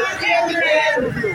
Andrew.